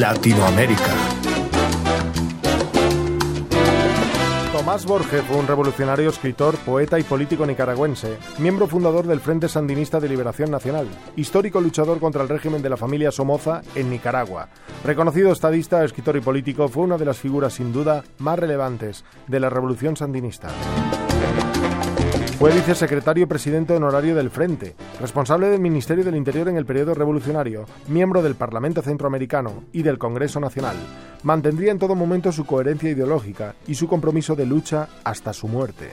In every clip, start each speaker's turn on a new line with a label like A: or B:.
A: Latinoamérica. Tomás Borges fue un revolucionario, escritor, poeta y político nicaragüense, miembro fundador del Frente Sandinista de Liberación Nacional, histórico luchador contra el régimen de la familia Somoza en Nicaragua. Reconocido estadista, escritor y político, fue una de las figuras sin duda más relevantes de la revolución sandinista. Fue vicesecretario y presidente honorario del Frente, responsable del Ministerio del Interior en el periodo revolucionario, miembro del Parlamento Centroamericano y del Congreso Nacional. Mantendría en todo momento su coherencia ideológica y su compromiso de lucha hasta su muerte.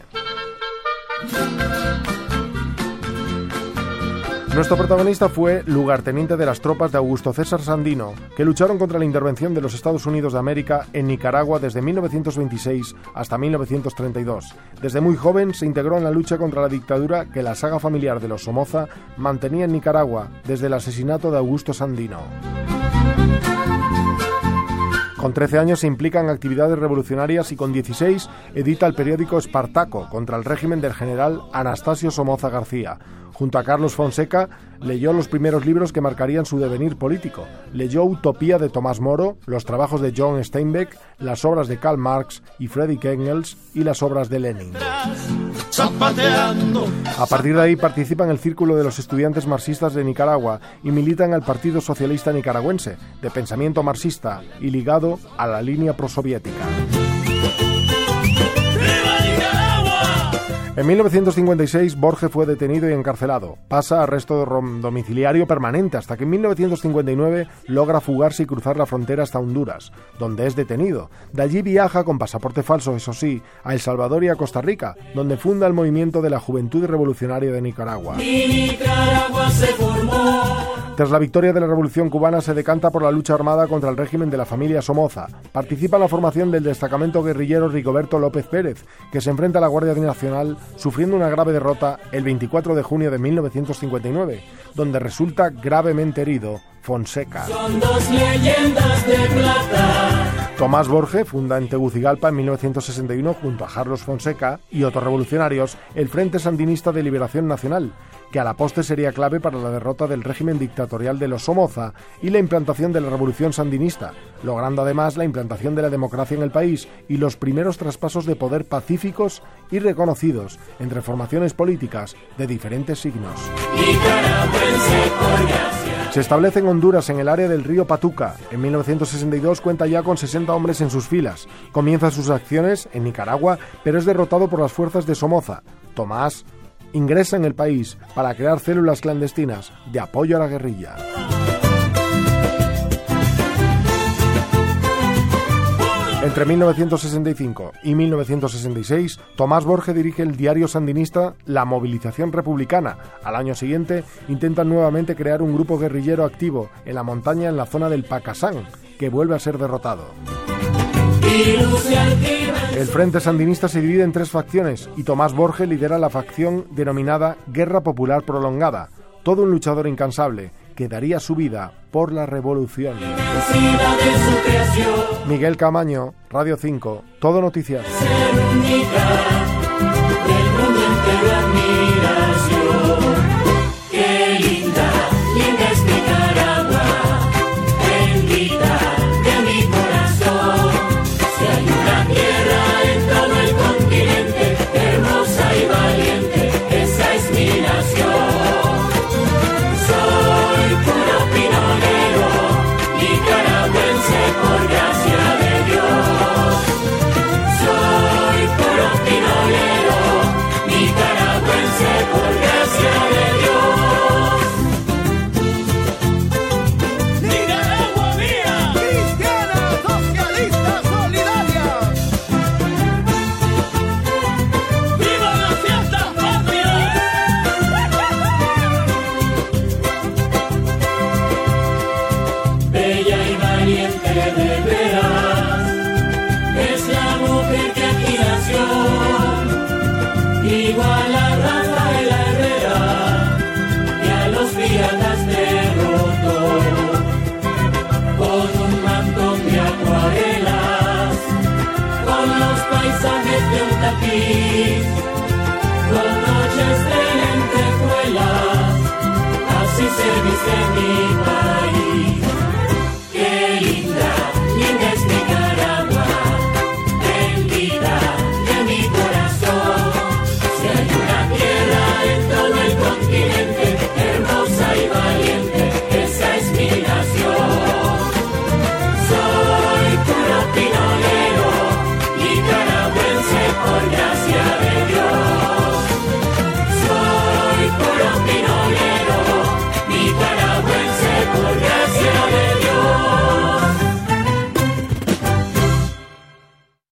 A: Nuestro protagonista fue lugarteniente de las tropas de Augusto César Sandino, que lucharon contra la intervención de los Estados Unidos de América en Nicaragua desde 1926 hasta 1932. Desde muy joven se integró en la lucha contra la dictadura que la saga familiar de los Somoza mantenía en Nicaragua desde el asesinato de Augusto Sandino. Con 13 años se implica en actividades revolucionarias y con 16 edita el periódico Espartaco contra el régimen del general Anastasio Somoza García. Junto a Carlos Fonseca, leyó los primeros libros que marcarían su devenir político. Leyó Utopía de Tomás Moro, los trabajos de John Steinbeck, las obras de Karl Marx y Friedrich Engels y las obras de Lenin. A partir de ahí participa en el Círculo de los Estudiantes Marxistas de Nicaragua y milita en el Partido Socialista Nicaragüense, de pensamiento marxista y ligado a la línea prosoviética. En 1956, Borges fue detenido y encarcelado. Pasa arresto domiciliario permanente hasta que en 1959 logra fugarse y cruzar la frontera hasta Honduras, donde es detenido. De allí viaja con pasaporte falso, eso sí, a El Salvador y a Costa Rica, donde funda el movimiento de la Juventud Revolucionaria de Nicaragua.
B: Nicaragua se formó.
A: Tras la victoria de la Revolución cubana se decanta por la lucha armada contra el régimen de la familia Somoza. Participa en la formación del destacamento guerrillero Rigoberto López Pérez, que se enfrenta a la Guardia Nacional sufriendo una grave derrota el 24 de junio de 1959, donde resulta gravemente herido Fonseca. Son
B: dos leyendas de plata.
A: Tomás Borge funda en Tegucigalpa en 1961 junto a Carlos Fonseca y otros revolucionarios el Frente Sandinista de Liberación Nacional, que a la poste sería clave para la derrota del régimen dictatorial de los Somoza y la implantación de la revolución sandinista, logrando además la implantación de la democracia en el país y los primeros traspasos de poder pacíficos y reconocidos entre formaciones políticas de diferentes signos. Se establece en Honduras en el área del río Patuca. En 1962 cuenta ya con 60 hombres en sus filas. Comienza sus acciones en Nicaragua, pero es derrotado por las fuerzas de Somoza. Tomás ingresa en el país para crear células clandestinas de apoyo a la guerrilla. Entre 1965 y 1966, Tomás Borges dirige el diario sandinista La Movilización Republicana. Al año siguiente, intentan nuevamente crear un grupo guerrillero activo en la montaña en la zona del Pacasán, que vuelve a ser derrotado. El Frente Sandinista se divide en tres facciones y Tomás Borges lidera la facción denominada Guerra Popular Prolongada, todo un luchador incansable que daría su vida por la revolución. Miguel Camaño, Radio 5, Todo Noticias.
B: Es la mujer igual a Rafael Herrera que a los piratas derrotó con un mantón de acuarelas con los paisajes de un tapiz con noches de lentejuelas así se viste mi